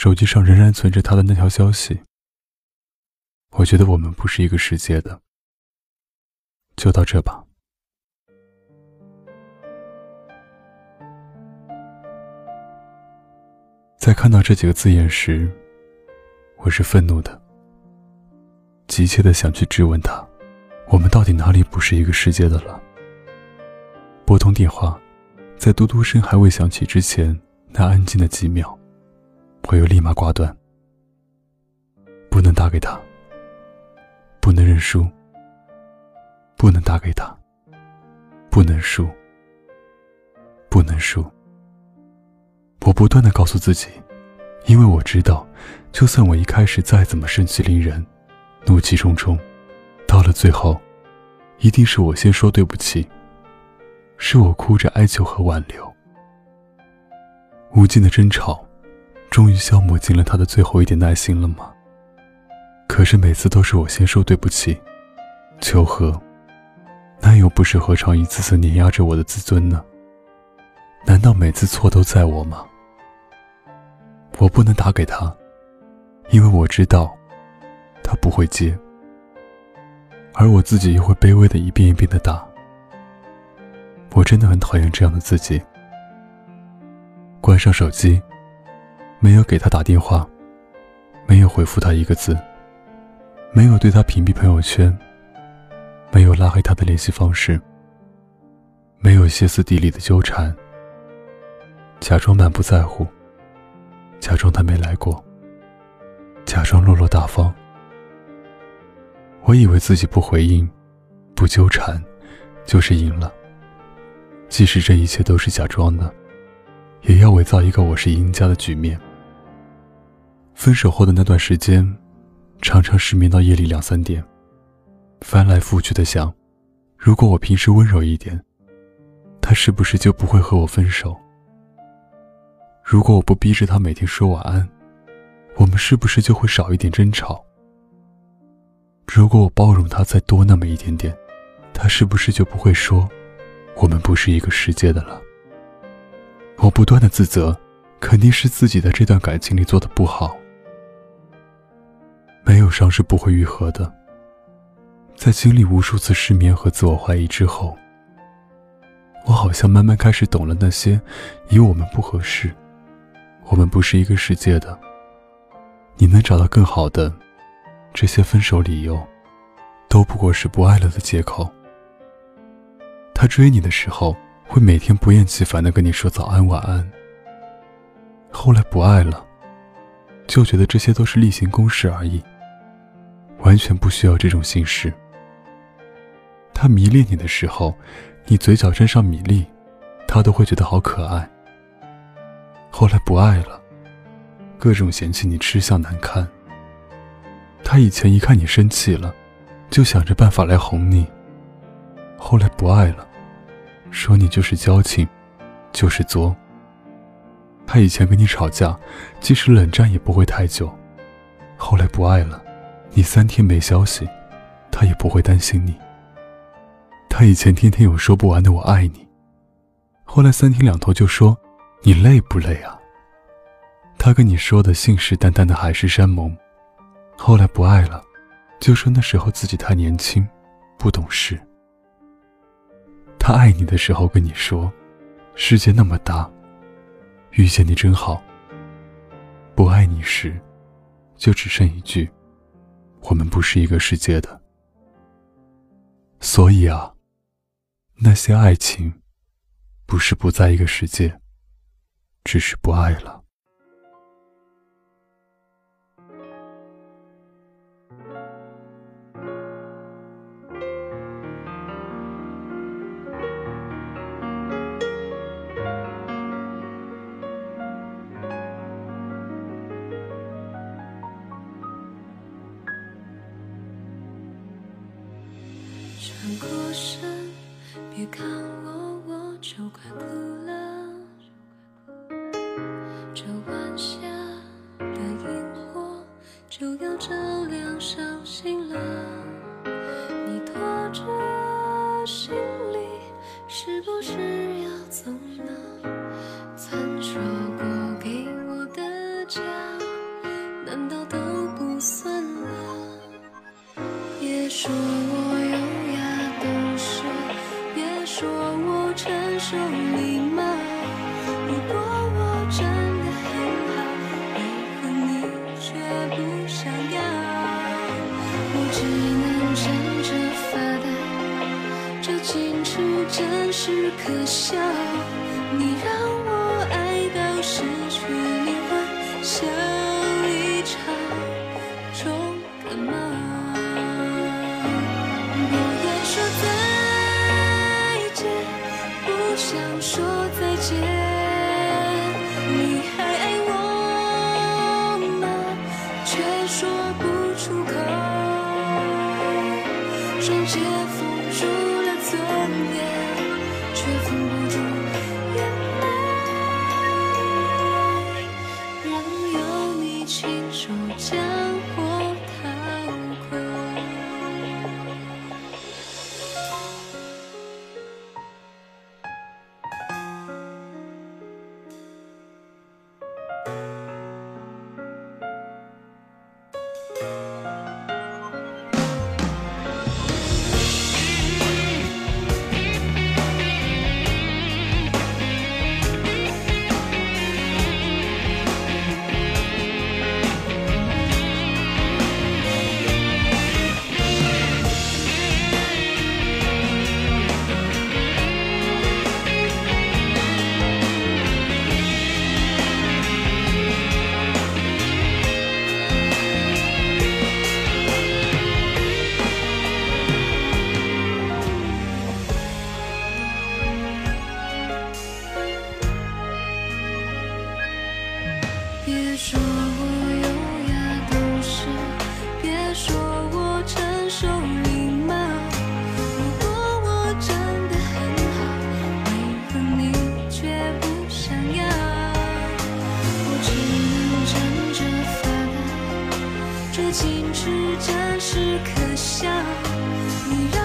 手机上仍然存着他的那条消息。我觉得我们不是一个世界的。就到这吧。在看到这几个字眼时，我是愤怒的，急切的想去质问他：我们到底哪里不是一个世界的了？拨通电话，在嘟嘟声还未响起之前，那安静的几秒，我又立马挂断。不能打给他，不能认输。不能打给他，不能输，不能输。我不断的告诉自己，因为我知道，就算我一开始再怎么盛气凌人、怒气冲冲，到了最后，一定是我先说对不起，是我哭着哀求和挽留。无尽的争吵，终于消磨尽了他的最后一点耐心了吗？可是每次都是我先说对不起，求和。那又不是何尝一次次碾压着我的自尊呢？难道每次错都在我吗？我不能打给他，因为我知道他不会接，而我自己又会卑微的一遍一遍的打。我真的很讨厌这样的自己。关上手机，没有给他打电话，没有回复他一个字，没有对他屏蔽朋友圈。没有拉黑他的联系方式，没有歇斯底里的纠缠，假装满不在乎，假装他没来过，假装落落大方。我以为自己不回应，不纠缠，就是赢了。即使这一切都是假装的，也要伪造一个我是赢家的局面。分手后的那段时间，常常失眠到夜里两三点。翻来覆去的想，如果我平时温柔一点，他是不是就不会和我分手？如果我不逼着他每天说晚安，我们是不是就会少一点争吵？如果我包容他再多那么一点点，他是不是就不会说我们不是一个世界的了？我不断的自责，肯定是自己在这段感情里做的不好。没有伤是不会愈合的。在经历无数次失眠和自我怀疑之后，我好像慢慢开始懂了那些以我们不合适，我们不是一个世界的。你能找到更好的，这些分手理由，都不过是不爱了的借口。他追你的时候，会每天不厌其烦的跟你说早安晚安。后来不爱了，就觉得这些都是例行公事而已，完全不需要这种形式。他迷恋你的时候，你嘴角沾上米粒，他都会觉得好可爱。后来不爱了，各种嫌弃你吃相难看。他以前一看你生气了，就想着办法来哄你。后来不爱了，说你就是矫情，就是作。他以前跟你吵架，即使冷战也不会太久。后来不爱了，你三天没消息，他也不会担心你。他以前天天有说不完的“我爱你”，后来三天两头就说“你累不累啊？”他跟你说的信誓旦旦的海誓山盟，后来不爱了，就说那时候自己太年轻，不懂事。他爱你的时候跟你说：“世界那么大，遇见你真好。”不爱你时，就只剩一句：“我们不是一个世界的。”所以啊。那些爱情，不是不在一个世界，只是不爱了。转过身。别看我，我就快哭了。这晚霞的萤火就要照亮伤心了。你拖着行李，是不是要走呢？曾说过给我的家。难道都不算了？别说我只能站着发呆，这矜持真是可笑。你让说我优雅懂事，别说我成熟礼貌。如果我真的很好，为何你却不想要？我只能站着发呆，这矜持真是可笑。你让